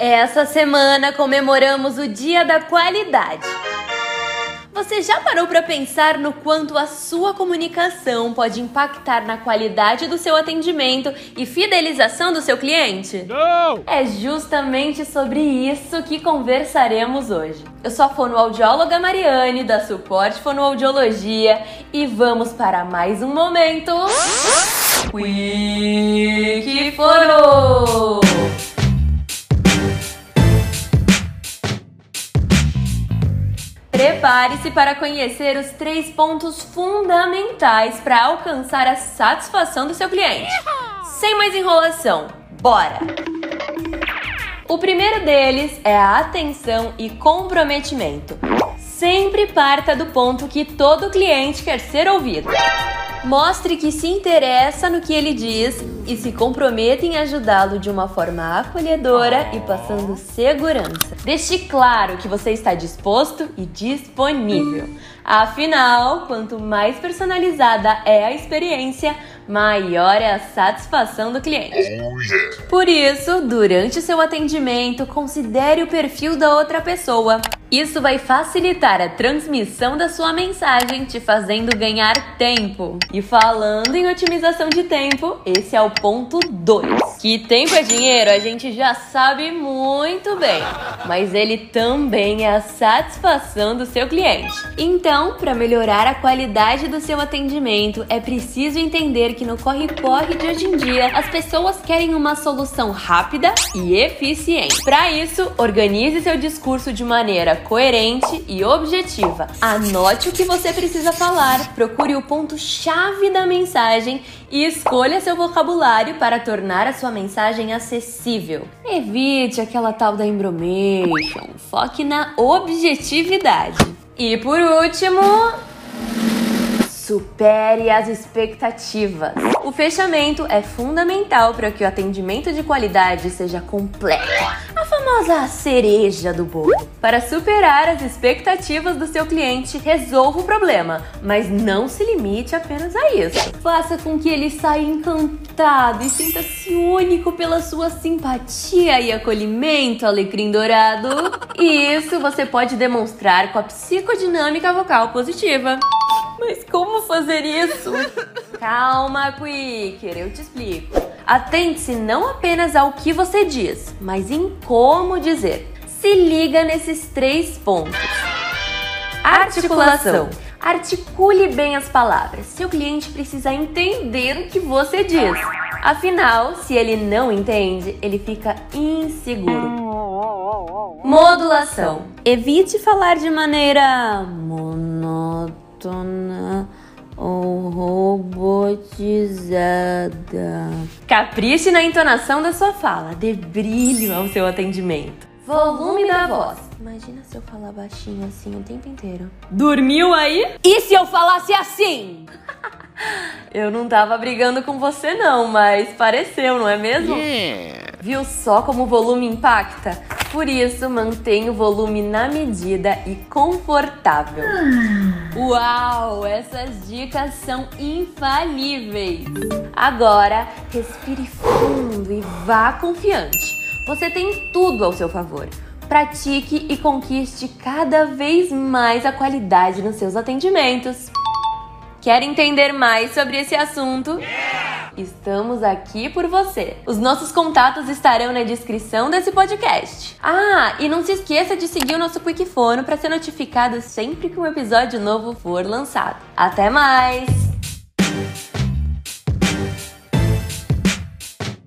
Essa semana comemoramos o Dia da Qualidade. Você já parou para pensar no quanto a sua comunicação pode impactar na qualidade do seu atendimento e fidelização do seu cliente? Não! É justamente sobre isso que conversaremos hoje. Eu sou a fonoaudióloga Mariane, da Suporte Fonoaudiologia, e vamos para mais um momento. Quick Fono! Prepare-se para conhecer os três pontos fundamentais para alcançar a satisfação do seu cliente. Sem mais enrolação, bora! O primeiro deles é a atenção e comprometimento. Sempre parta do ponto que todo cliente quer ser ouvido. Mostre que se interessa no que ele diz e se comprometa em ajudá-lo de uma forma acolhedora e passando segurança. Deixe claro que você está disposto e disponível. Afinal, quanto mais personalizada é a experiência, maior é a satisfação do cliente. Por isso, durante seu atendimento, considere o perfil da outra pessoa. Isso vai facilitar a transmissão da sua mensagem, te fazendo ganhar tempo. E falando em otimização de tempo, esse é o ponto 2. Que tempo é dinheiro, a gente já sabe muito bem, mas ele também é a satisfação do seu cliente. Então, para melhorar a qualidade do seu atendimento, é preciso entender que no corre-corre de hoje em dia, as pessoas querem uma solução rápida e eficiente. Para isso, organize seu discurso de maneira coerente e objetiva. Anote o que você precisa falar, procure o ponto-chave da mensagem e escolha seu vocabulário para tornar a sua mensagem acessível. Evite aquela tal da embromation, foque na objetividade. E por último, Supere as expectativas. O fechamento é fundamental para que o atendimento de qualidade seja completo. A famosa cereja do bolo. Para superar as expectativas do seu cliente, resolva o problema, mas não se limite apenas a isso. Faça com que ele saia encantado e sinta-se único pela sua simpatia e acolhimento, alecrim dourado. E isso você pode demonstrar com a psicodinâmica vocal positiva. Mas como fazer isso? Calma, Quicker, eu te explico. Atente-se não apenas ao que você diz, mas em como dizer. Se liga nesses três pontos. Articulação. Articule bem as palavras. Seu cliente precisa entender o que você diz. Afinal, se ele não entende, ele fica inseguro. Modulação. Evite falar de maneira monótona ou robotizada. Capriche na entonação da sua fala, dê brilho ao seu atendimento. Volume da voz. Imagina se eu falar baixinho assim o tempo inteiro. Dormiu aí? E se eu falasse assim? eu não tava brigando com você não, mas pareceu, não é mesmo? Yeah. Viu só como o volume impacta? Por isso, mantenha o volume na medida e confortável. Uau, essas dicas são infalíveis. Agora, respire fundo e vá confiante. Você tem tudo ao seu favor. Pratique e conquiste cada vez mais a qualidade nos seus atendimentos. Quer entender mais sobre esse assunto? Estamos aqui por você. Os nossos contatos estarão na descrição desse podcast. Ah, e não se esqueça de seguir o nosso Quick Fono para ser notificado sempre que um episódio novo for lançado. Até mais!